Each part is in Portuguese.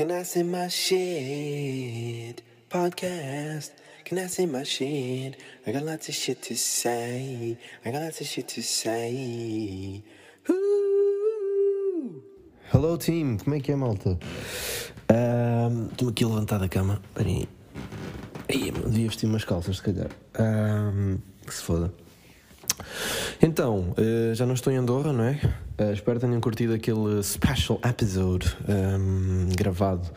Can I say my shit? Podcast. Can I say my shit? I got lots of shit to say. I got lots of shit to say. Ooh. Hello team, como é que é malta? Estou-me aqui a levantar da cama. Peraí. Aí, devia vestir umas calças, se calhar. Ahm, que se foda. Então, eh, já não estou em Andorra, não é? Eh, espero que tenham curtido aquele special episode ahm, gravado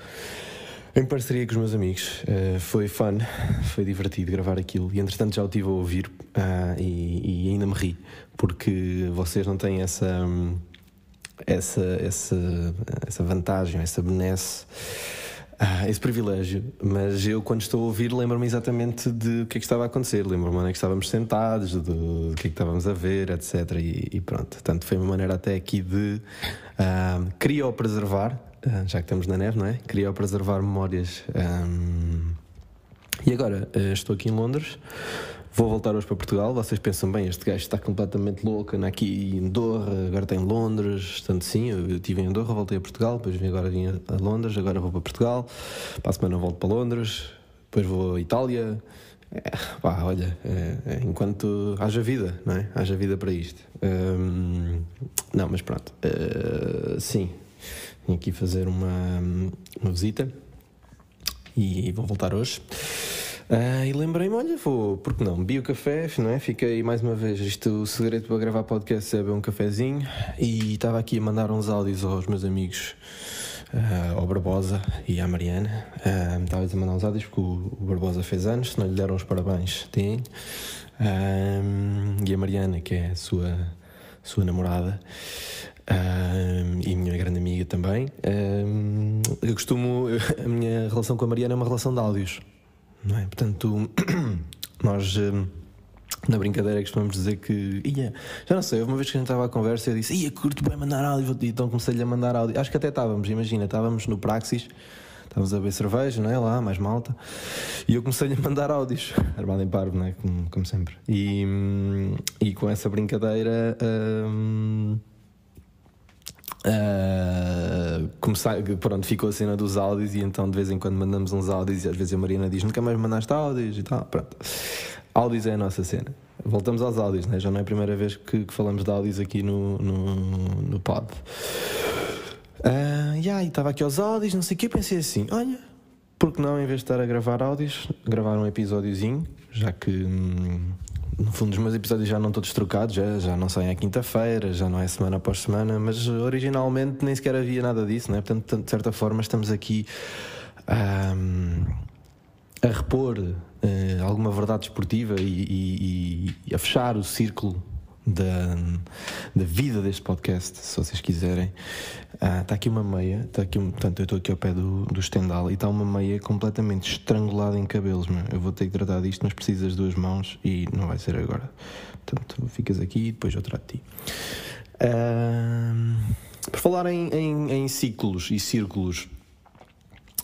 em parceria com os meus amigos. Eh, foi fun, foi divertido gravar aquilo e entretanto já o estive a ouvir ah, e, e ainda me ri, porque vocês não têm essa. essa, essa, essa vantagem, essa benesse, ah, esse privilégio. Mas eu, quando estou a ouvir, lembro-me exatamente de o que é que estava a acontecer. Lembro-me onde é que estávamos sentados, do, do que é que estávamos a ver, etc. E, e pronto. Portanto, foi uma maneira até aqui de ah, criopreservar, ah, já que estamos na neve, não é? Criopreservar memórias. ah, e agora, estou aqui em Londres, vou voltar hoje para Portugal. Vocês pensam, bem, este gajo está completamente louco, anda aqui em Andorra, agora está em Londres. Portanto, sim, eu estive em Andorra, voltei a Portugal, depois vim agora vim a Londres, agora vou para Portugal. Para a semana volto para Londres, depois vou à Itália. É, pá, olha, é, é, enquanto haja vida, não é? Haja vida para isto. Hum, não, mas pronto. Eh, sim, vim aqui fazer uma, uma visita e vou voltar hoje. Ah, e lembrei-me, olha, vou, porque não? Bebi o café, não é? Fiquei mais uma vez. Isto, o segredo para gravar podcast é beber um cafezinho. E estava aqui a mandar uns áudios aos meus amigos, ah, ao Barbosa e à Mariana. Estava a mandar uns áudios porque o, Barbosa fez anos, se não lhe deram os parabéns, tem. Ah, e a Mariana, que é a sua, sua namorada. E minha grande amiga também. Eu costumo. A minha relação com a Mariana é uma relação de áudios, não é? Portanto, nós. ahm, na brincadeira costumamos dizer que. Ia, já não sei, uma vez que a gente estava à conversa eu disse: Ia, curto bem mandar áudio, vou-te-" então comecei-lhe a mandar áudio. Acho que até estávamos, imagina, estávamos no Praxis, estávamos a beber cerveja, não é? Lá, mais malta, e eu comecei-lhe a mandar áudios, armado em parvo, não é? Como, como sempre. E, hum, e com essa brincadeira. hum, Uh, começar, pronto, ficou a cena dos áudios e então de vez em quando mandamos uns áudios e às vezes a Mariana diz nunca mais mandaste áudios e tal, pronto. Áudios é a nossa cena. Voltamos aos áudios, né? já não é a primeira vez que, que falamos de áudios aqui no, no, no pod. Uh, e aí, estava aqui aos áudios, não sei o que, pensei assim, olha, porque não, em vez de estar a gravar áudios, gravar um episódiozinho, já que hum, no fundo os meus episódios já não todos trocados, já, já não saem à quinta-feira, já não é semana após semana, mas originalmente nem sequer havia nada disso, não é? Portanto, de certa forma, estamos aqui hum, a repor eh, alguma verdade esportiva e- e- e a fechar o círculo da, da vida deste podcast, se vocês quiserem. Ah, Está aqui uma meia, está aqui, portanto, eu estou aqui ao pé do, do estendal e está uma meia completamente estrangulada em cabelos. Meu. Eu vou ter que tratar disto, mas precisas de duas mãos e não vai ser agora. Portanto, ficas aqui e depois eu trato de ti. Ah, por falar em, em- em ciclos e círculos,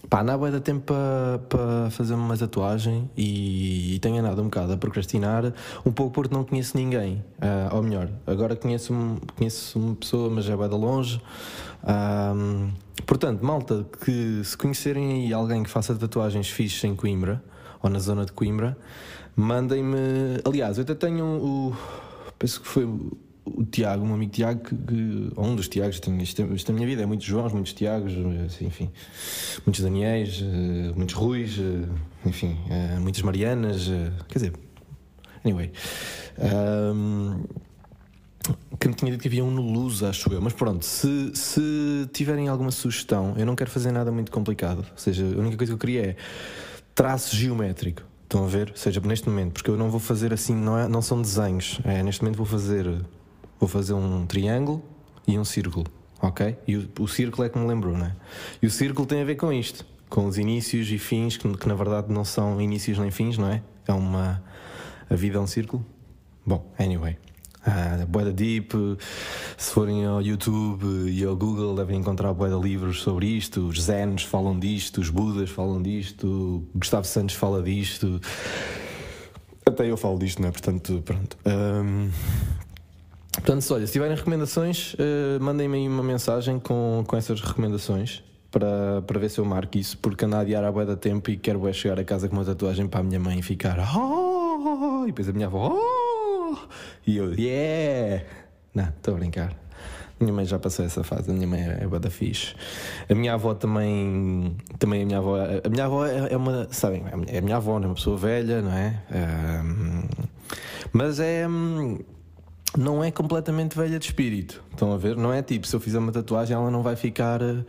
Pá, não há bué de tempo para pa fazer uma tatuagem e, e tenho andado um bocado a procrastinar, um pouco porque não conheço ninguém. Ah, ou melhor, agora conheço, conheço uma pessoa, mas é bué de longe. Portanto, malta, que se conhecerem aí alguém que faça tatuagens fixes em Coimbra, ou na zona de Coimbra, mandem-me. Aliás, eu até tenho o. Penso que foi o Tiago, um amigo Tiago, que, que- ou um dos Tiagos, tenho, isto, isto minha vida é muitos Joões, muitos Tiagos, assim, enfim, muitos Daniéis, eh, muitos Ruis, eh, enfim, eh, muitas Marianas, quer dizer, anyway. Ahm, que me tinha dito que havia um no Luz, acho eu. Mas pronto, se, se tiverem alguma sugestão, eu não quero fazer nada muito complicado. Ou seja, a única coisa que eu queria é traço geométrico. Estão a ver? Ou seja, neste momento, porque eu não vou fazer assim, não, é, não são desenhos. É, neste momento vou fazer, vou fazer um triângulo e um círculo. Ok? E o, o círculo é que me lembrou, não é? E o círculo tem a ver com isto. Com os inícios e fins, que, que na verdade não são inícios nem fins, não é? É uma. A vida é um círculo. Bom, anyway. Ah, Boeda Deep, se forem ao YouTube e ao Google devem encontrar Boeda livros sobre isto, os Zenos falam disto, os Budas falam disto, Gustavo Santos fala disto, até eu falo disto, não é? Portanto, pronto. Ahm, portanto, se, olha, se tiverem recomendações, eh, mandem-me aí uma mensagem com, com essas recomendações para, para ver se eu marco isso, porque ando a adiar a da tempo e quero é chegar a casa com uma tatuagem para a minha mãe e ficar oh! e depois a minha avó oh! e eu yeah! Não, estou a brincar. Minha mãe já passou essa fase, a minha mãe é, é bada fixe. A minha avó também, também a minha avó, a minha avó é, é uma, sabem, é a minha avó, é uma pessoa velha, não é? Um, mas é não é completamente velha de espírito. Estão a ver? Não é tipo, se eu fizer uma tatuagem, ela não vai ficar eh,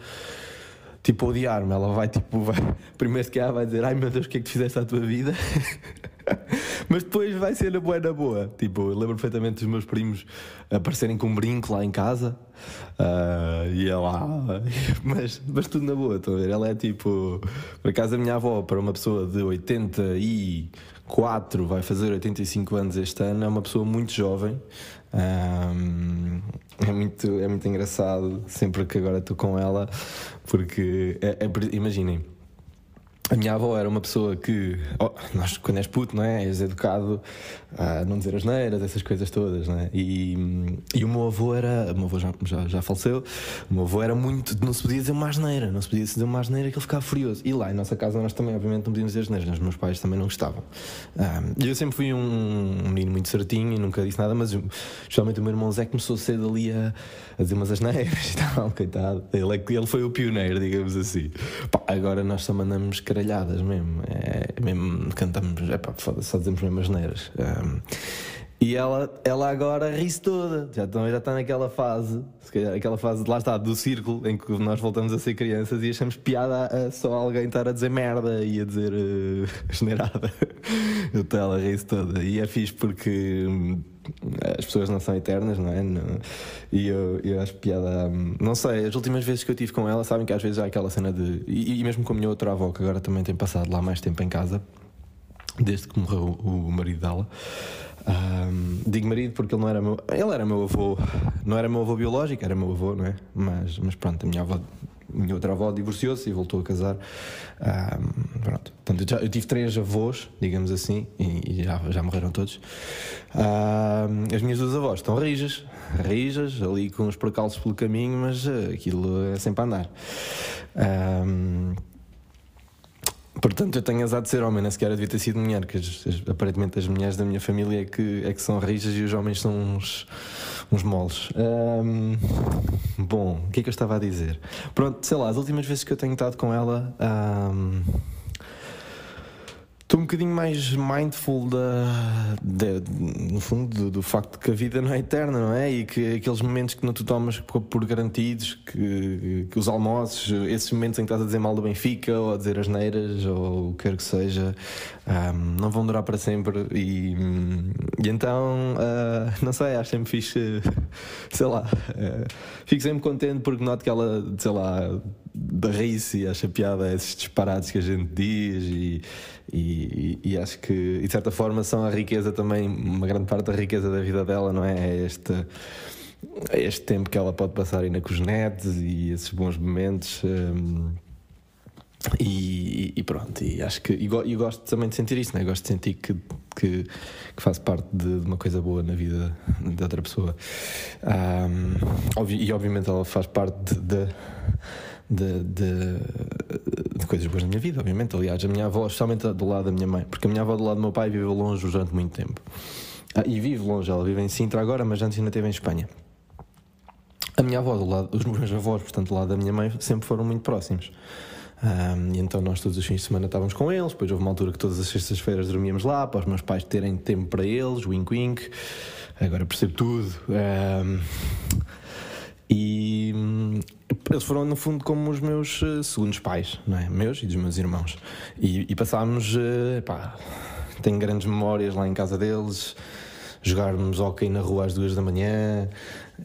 tipo odiar-me. Ela vai tipo, vai, primeiro que ela vai dizer, ai meu Deus, o que é que tu fizeste à tua vida? Mas depois vai ser na boa na boa. Tipo, eu lembro perfeitamente dos meus primos aparecerem com um brinco lá em casa uh, e ela, mas, mas tudo na boa, estão a ver? Ela é tipo, por acaso a minha avó, para uma pessoa de 84, vai fazer 85 anos este ano, é uma pessoa muito jovem. Um, é, muito, é muito engraçado sempre que agora estou com ela, porque é, é, imaginem a minha avó era uma pessoa que, oh, nós, quando és puto, não é? És educado a não dizer as neiras, essas coisas todas, não é? E, e o meu avô era, o meu avô já, já, já faleceu, o meu avô era muito, não se podia dizer uma asneira, não se podia dizer uma asneira que ele ficava furioso. E lá em nossa casa nós também, obviamente, não podíamos dizer asneiras, os meus pais também não gostavam. E eu sempre fui um, um, menino muito certinho e nunca disse nada, mas especialmente o meu irmão Zé começou cedo ali a, a dizer umas asneiras e tal, coitado. Ele, é ele foi o pioneiro, digamos assim. Pá, agora nós só mandamos querer caralhadas mesmo. É, mesmo cantamos, é só dizemos mesmo as neiras. Um, e ela, ela agora ri-se toda, já, já está naquela fase, se calhar, aquela fase, lá está, do círculo, em que nós voltamos a ser crianças e achamos piada a, só alguém estar a dizer merda e a dizer uh, generada. então ela ri-se toda. E é fixe porque as pessoas não são eternas, não é? Não, e eu, eu acho piada. Hum, não sei, as últimas vezes que eu tive com ela, sabem que às vezes há aquela cena de. E, e mesmo com a minha outra avó, que agora também tem passado lá mais tempo em casa, desde que morreu o, o marido dela. Um, digo marido porque ele não era meu. Ele era meu avô, não era meu avô biológico, era meu avô, não é? Mas, mas pronto, a minha avó, minha outra avó divorciou-se e voltou a casar. Pronto. Portanto, eu, já, eu, tive três avós, digamos assim, e, e já, já morreram todos. As minhas duas avós estão rijas, rijas, ali com os percalços pelo caminho, mas uh, aquilo é sempre a andar. Portanto, eu tenho azar de ser homem, nem sequer devia ter sido mulher, que aparentemente as mulheres da minha família é que, é que são rijas e os homens são uns, uns moles. Um, bom, o que é que eu estava a dizer? Pronto, sei lá, as últimas vezes que eu tenho estado com ela. Um, Estou um bocadinho mais mindful da, de, no fundo do, do, facto de que a vida não é eterna, não é? E que aqueles momentos que não tu tomas por, garantidos, que, que, os almoços, esses momentos em que estás a dizer mal do Benfica ou a dizer as neiras ou o que quer que seja, um, não vão durar para sempre. E, e então, uh, não sei, acho sempre fixe, sei lá, uh, fico sempre contente porque noto que ela, sei lá, da raiz e acha piada esses disparados que a gente diz e, e, e, acho que de certa forma são a riqueza também, uma grande parte da riqueza da vida dela, não é? É este, é este tempo que ela pode passar ainda com os netos e esses bons momentos. Um, e, e, pronto, e acho que e, e gosto também de sentir isso, né? gosto de sentir que, que, que parte de, de, uma coisa boa na vida de outra pessoa. Um, e obviamente ela faz parte de, de de, de, coisas boas na minha vida, obviamente. Aliás, a minha avó, especialmente do lado da minha mãe, porque a minha avó do lado do meu pai viveu longe durante muito tempo. Ah, e vive longe, ela vive em Sintra agora, mas antes ainda esteve em Espanha. A minha avó do lado, os meus avós, portanto, do lado da minha mãe, sempre foram muito próximos. Um, e então nós todos os fins de semana estávamos com eles. Depois houve uma altura que todas as sextas-feiras dormíamos lá para os meus pais terem tempo para eles, wink wink. Agora percebo tudo. Um, e eles foram, no fundo, como os meus uh, segundos pais, não é? meus e dos meus irmãos. E, e passámos, uh, pá, tenho grandes memórias lá em casa deles, jogarmos hockey na rua às duas da manhã,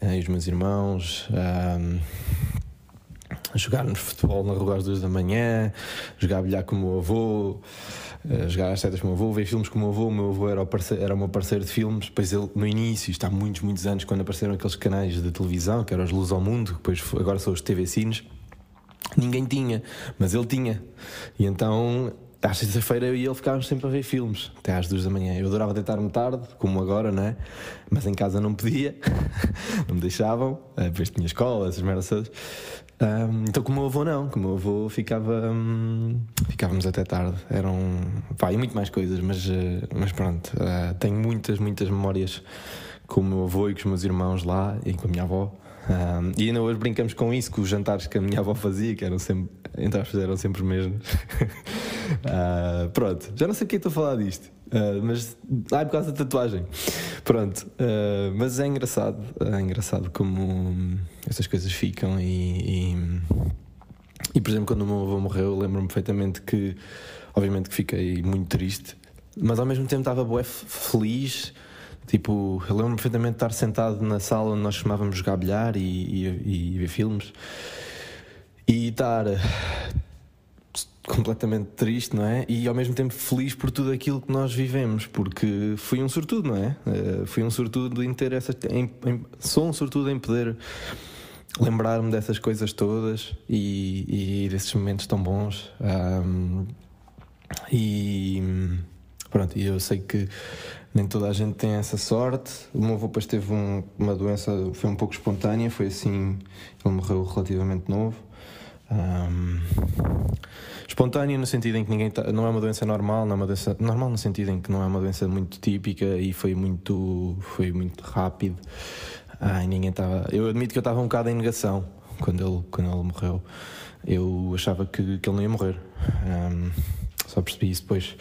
uh, e os meus irmãos. Um, jogarmos futebol na rua às duas da manhã, jogar bilhar com o meu avô, uh, jogar às setas com o meu avô, ver filmes com o meu avô. O meu avô era o, parceiro, era o meu parceiro de filmes. Depois ele, no início, está há muitos, muitos anos, quando apareceram aqueles canais de televisão, que eram os Luz ao Mundo, depois agora são os TV Cines, ninguém tinha, mas ele tinha. E então à sexta-feira eu e ele ficávamos sempre a ver filmes, até às duas da manhã. Eu adorava deitar-me tarde, como agora, não é? Mas em casa não podia, não me deixavam, depois tinha escola, essas merdas todas. Um, então, com o meu avô, não. Com o meu avô ficava. Um, ficávamos até tarde. Eram. Pá, e muito mais coisas, mas, uh, mas pronto. Uh, tenho muitas, muitas memórias com o meu avô e com os meus irmãos lá e com a minha avó. Um, e ainda hoje brincamos com isso, com os jantares que a minha avó fazia, que eram sempre, aspas, eram sempre os mesmos. uh, pronto, já não sei porque é estou a falar disto, uh, mas. Ah, é por causa da tatuagem. Pronto, uh, mas é engraçado, é engraçado como essas coisas ficam e, e, e por exemplo, quando o meu avô morreu, lembro-me perfeitamente que, obviamente, que fiquei muito triste, mas ao mesmo tempo estava bué feliz Tipo, eu lembro-me perfeitamente de estar sentado na sala onde nós chamávamos jogar bilhar e, e, e ver filmes e estar completamente triste, não é? E ao mesmo tempo feliz por tudo aquilo que nós vivemos, porque fui um sortudo, não é? Uh, fui um sortudo em ter essa. Em, em, sou um sortudo em poder lembrar-me dessas coisas todas e, e, desses momentos tão bons. Um, e pronto, eu sei que nem toda a gente tem essa sorte. O meu avô depois teve um, uma doença, foi um pouco espontânea, foi assim, ele morreu relativamente novo. Um, espontânea no sentido em que ninguém tá, não é uma doença normal, não é uma doença normal no sentido em que não é uma doença muito típica e foi muito foi muito rápido. Ah, ninguém estava. Eu admito que eu estava um bocado em negação quando ele quando ele morreu. Eu achava que, que ele não ia morrer. Um, só percebi isso depois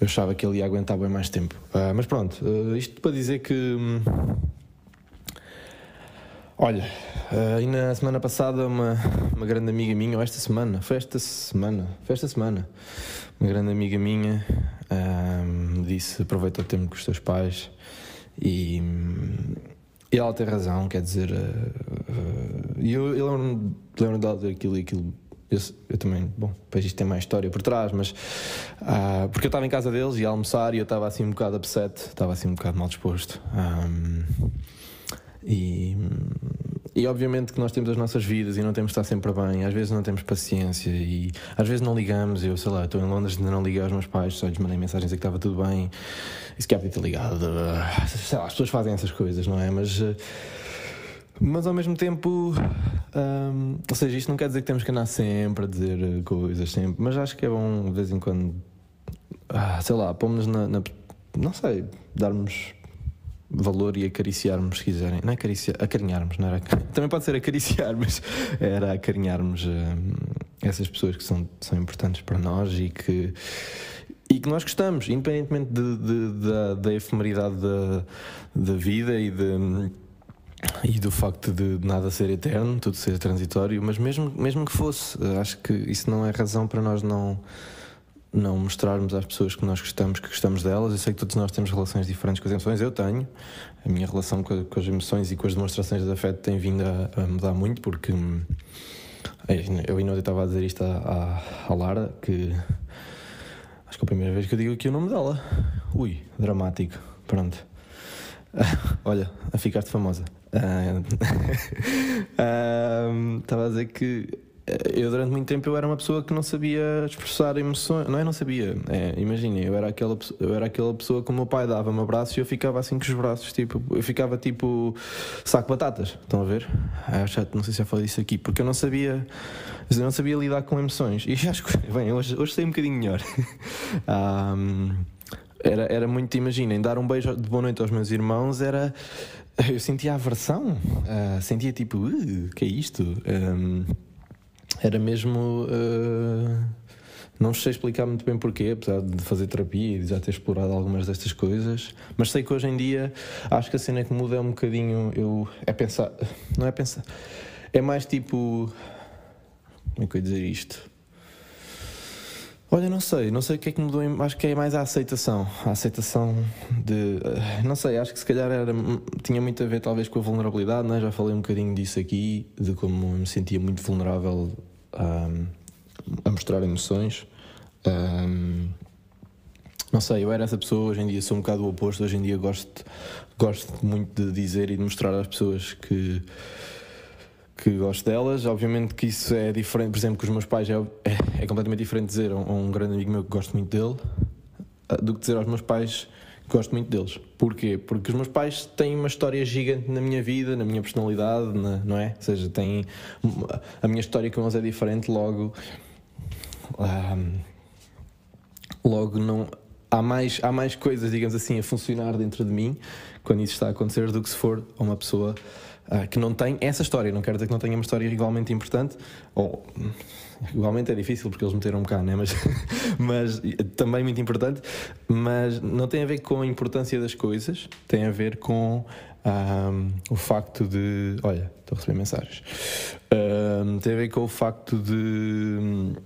eu achava que ele ia aguentar bem mais tempo. Uh, mas pronto, uh, isto para dizer que. Olha, uh, e na semana passada, uma, uma grande amiga minha, ou esta semana, foi esta semana, foi esta semana, uma grande amiga minha me disse: aproveita o tempo com os teus pais e. E ela tem razão, quer dizer. E eu, eu lembro-me lembro dela dizer aquilo e aquilo eu, eu, também, bom, depois isto tem mais história por trás, mas uh, porque eu estava em casa deles e a almoçar e eu estava assim um bocado upset, estava assim um bocado mal disposto. Um, e, e obviamente que nós temos as nossas vidas e não temos de estar sempre bem, às vezes não temos paciência e às vezes não ligamos. Eu sei lá, estou em Londres ainda não liguei aos meus pais, só lhes mandei mensagens a que estava tudo bem e se quer ter ligado. Sei lá, as pessoas fazem essas coisas, não é? Mas. Mas ao mesmo tempo, hum, ou seja, isto não quer dizer que temos que andar sempre a dizer coisas, sempre, mas acho que é bom de vez em quando, ah, sei lá, pomos na, na, Não sei, darmos valor e acariciarmos, se quiserem. Não é acariciar, acarinharmos, não era? Também pode ser acariciar, mas era acarinharmos hum, essas pessoas que são, são importantes para nós e que. E que nós gostamos, independentemente de, de, de, da, da efemeridade da, da vida e de e do facto de nada ser eterno, tudo ser transitório, mas mesmo, mesmo que fosse, acho que isso não é razão para nós não, não mostrarmos às pessoas que nós gostamos, que gostamos delas. Eu sei que todos nós temos relações diferentes com as emoções, eu tenho. A minha relação com, com as emoções e com as demonstrações de afeto tem vindo a, a mudar muito, porque hum, eu ainda estava a dizer isto à, à, à Lara, que acho que é a primeira vez que eu digo aqui o nome dela. Ui, dramático. Pronto. Olha, a ficar-te famosa. Estava a dizer que eu durante muito tempo eu era uma pessoa que não sabia expressar emoções, não é? Não sabia. É, Imaginem, eu era aquela eu era aquela pessoa que o meu pai dava-me abraço e eu ficava assim com os braços, tipo, eu ficava tipo saco de batatas. Estão a ver? Ah, já, não sei se já falei isso aqui, porque eu não sabia, eu não sabia lidar com emoções. E acho que, bem, hoje, hoje sei um bocadinho melhor. um, era, era muito, imaginem, dar um beijo de boa noite aos meus irmãos era. Eu sentia aversão, uh, sentia tipo, uh, que é isto? Um, era mesmo. Uh, não sei explicar muito bem porquê, apesar de fazer terapia e já ter explorado algumas destas coisas, mas sei que hoje em dia acho que a cena que muda é um bocadinho. Eu, é pensar. Não é pensar. É mais tipo. Como é que eu ia dizer isto? Olha, não sei, não sei o que é que mudou, acho que é mais a aceitação, a aceitação de, eh, não sei, acho que se calhar era, tinha muito a ver talvez com a vulnerabilidade, né? já falei um bocadinho disso aqui, de como me sentia muito vulnerável um, a mostrar emoções. Um, não sei, eu era essa pessoa, hoje em dia sou um bocado o oposto, hoje em dia gosto, gosto muito de dizer e de mostrar às pessoas que que gosto delas. Obviamente que isso é diferente, por exemplo, com os meus pais é, é, é completamente diferente dizer a um, um, grande amigo meu que gosto muito dele do que dizer aos meus pais Gosto muito deles. Porquê? Porque os meus pais têm uma história gigante na minha vida, na minha personalidade, na, não é? Ou seja, têm. A minha história com eles é diferente, logo. Um, logo não. Há mais, há mais coisas, digamos assim, a funcionar dentro de mim quando isso está a acontecer do que se for uma pessoa uh, que não tem essa história. Não quero dizer que não tenha uma história igualmente importante, ou igualmente é difícil porque eles meteram cá, né? mas, mas também muito importante. Mas não tem a ver com a importância das coisas, tem a ver com um, o facto de. Olha, estou a receber mensagens. Um, tem a ver com o facto de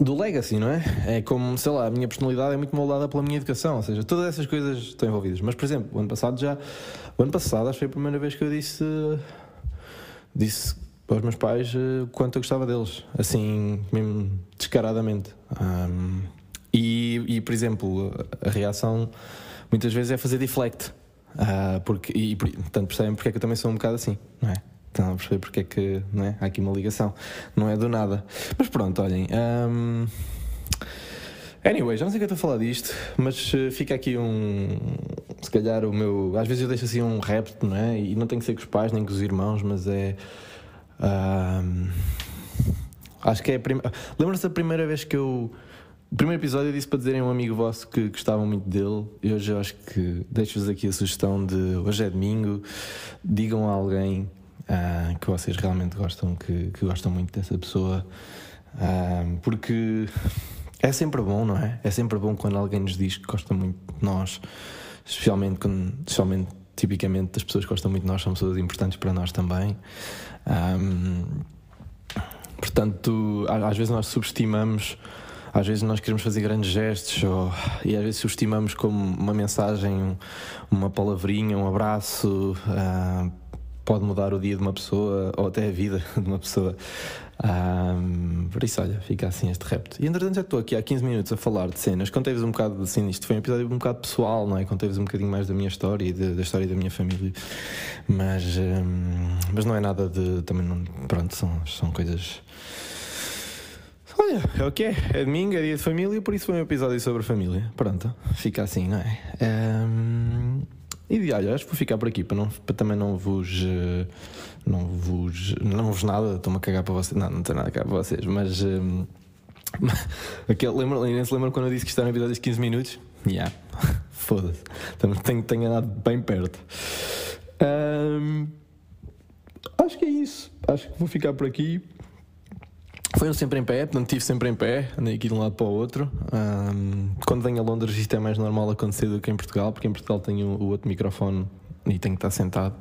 do legacy, não é? É como, sei lá, a minha personalidade é muito moldada pela minha educação, ou seja, todas essas coisas estão envolvidas. Mas, por exemplo, o ano passado já. O ano passado acho que foi a primeira vez que eu disse. Disse aos meus pais uh, quanto eu gostava deles, assim, mesmo descaradamente. Um, e, e, por exemplo, a reação muitas vezes é fazer deflect. Uh, porque, e, portanto, percebem porque é que eu também sou um bocado assim, não é? Estão a perceber porque é que não é? há aqui uma ligação. Não é do nada. Mas pronto, olhem. Um... Anyway, já não sei que eu estou a falar disto, mas uh, fica aqui um. Se calhar o meu. Às vezes eu deixo assim um rap, não é? E não tem que ser com os pais nem com os irmãos, mas é. Um... Acho que é a primeira. Lembra-se da primeira vez que eu. O primeiro episódio eu disse para dizerem a um amigo vosso que gostavam muito dele. E hoje eu acho que deixo-vos aqui a sugestão de hoje é domingo, digam a alguém uh, que vocês realmente gostam, que, que, gostam muito dessa pessoa, uh, porque é sempre bom, não é? É sempre bom quando alguém nos diz que gosta muito de nós, especialmente quando, especialmente, tipicamente, as pessoas que gostam muito de nós são pessoas importantes para nós também. Um, portanto, às vezes nós subestimamos às vezes nós queremos fazer grandes gestos ou, e às vezes subestimamos como uma mensagem, uma palavrinha, um abraço. Uh, pode mudar o dia de uma pessoa ou até a vida de uma pessoa. Um, por isso, olha, fica assim este repto. E entretanto, já estou aqui há 15 minutos a falar de cenas. Contei-vos um bocado assim, isto foi um episódio um bocado pessoal, não é? Contei-vos um bocadinho mais da minha história e de, da história da minha família, mas, um, mas não é nada de. Também não. Pronto, são, são coisas. Olha, é o que é. É domingo, é dia de família, por isso foi um episódio sobre família. Pronto, fica assim, não é? Um, e olha, acho que vou ficar por aqui para, não, para também não vos. Eh, não vos. Não vos nada, estou-me a cagar para vocês. Não, não tenho nada a cagar para vocês, mas. Um, aquele, lembra, se quando eu disse que isto era um episódio de 15 minutos? Yeah. Foda-se. Tenho, tenho andado bem perto. Um, acho que é isso. Acho que vou ficar por aqui. Foi um sempre em pé, portanto estive sempre em pé, andei aqui de um lado para o outro. Um, quando venho a Londres isto é mais normal acontecer do que em Portugal, porque em Portugal tenho o outro microfone e tenho que estar sentado,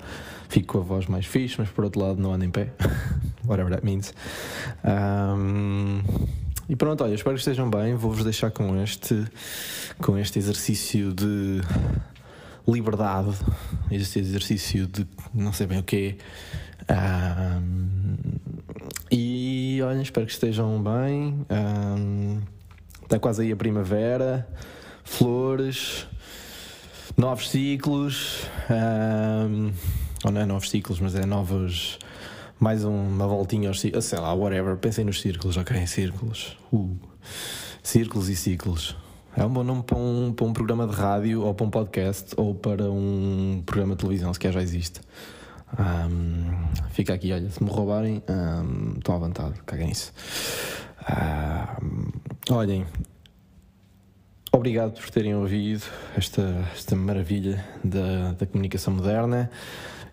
fico com a voz mais fixe, mas por outro lado não ando em pé, whatever that means. Um, e pronto, olha, espero que estejam bem. Vou-vos deixar com este, com este exercício de liberdade, este exercício de não sei bem o que um, e olha, espero que estejam bem. Um, está quase aí a primavera, flores, novos ciclos. Um, ou não é novos ciclos, mas é novos. Mais uma voltinha aos ciclos, sei lá, whatever. Pensem nos círculos, ok? Círculos. Uh, círculos e ciclos. É um bom nome para um, para um programa de rádio, ou para um podcast, ou para um programa de televisão, se quer já existe. Um, fica aqui, olha, se me roubarem, um, à vontade, caguem isso. Olhem, obrigado por terem ouvido esta, esta maravilha da, da comunicação moderna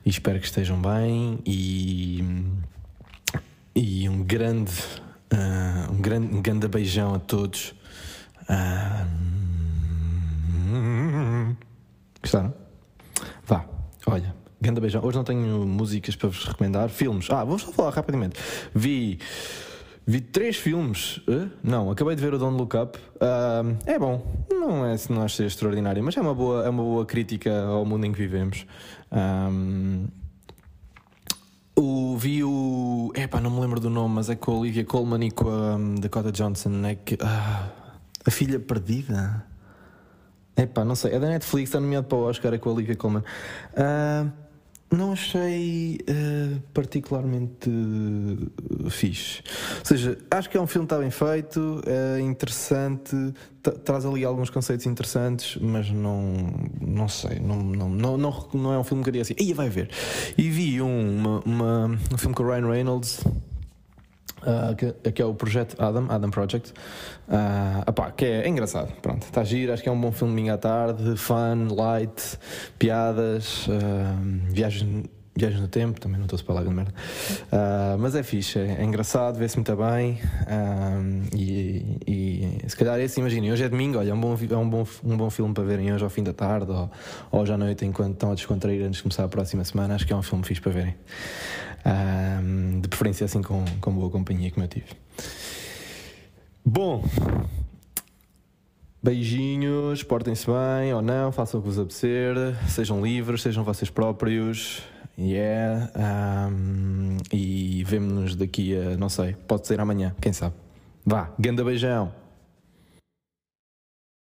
e espero que estejam bem e, e um grande, uh, um grande, um grande beijão a todos. Gostaram? Ganda beijão. Hoje não tenho músicas para vos recomendar. Filmes. Ah, vou só falar rapidamente. Vi. Vi três filmes. Uh? Não, acabei de ver o Don't Look Up. Uh, é bom. Não é não acho ser extraordinário, mas é uma boa, é uma boa crítica ao mundo em que vivemos. Um, o, vi o. Epá, não me lembro do nome, mas é com a Olivia Colman e com a um, Dakota Johnson. É que, uh, a filha perdida. Epá, não sei. É da Netflix, está nomeado para o Oscar, é com a Olivia Colman. Uh, não achei uh, particularmente uh, fixe. Ou seja, acho que é um filme que está bem feito, é interessante, traz ali alguns conceitos interessantes, mas não, não sei, não, não, não, não, não é um filme que eu diria assim, ia vai ver. E vi um, uma, uma, um filme com o Ryan Reynolds Uh, que, que, é o projeto Adam, Adam Project, uh, epá, que é, é, engraçado, pronto, está giro, acho que é um bom filme à tarde, fun, light, piadas, uh, viagens, viagens no tempo, também não estou a falar de merda, uh, mas é fixe, é, é engraçado, vê-se muito bem e, e, se calhar esse, imaginem, hoje é domingo, olha, é um bom, é um bom, um bom filme para verem hoje ao fim da tarde ou, ou hoje à noite enquanto estão a descontrair antes de começar a próxima semana, acho que é um filme fixe para verem. Um, de preferência assim com, com boa companhia como eu tive. Bom, beijinhos, portem-se bem ou não, façam o que vos apetecer, sejam livres, sejam vocês próprios. Yeah, um, e vemo-nos daqui a, não sei, pode ser amanhã, quem sabe. Vá, ganda beijão.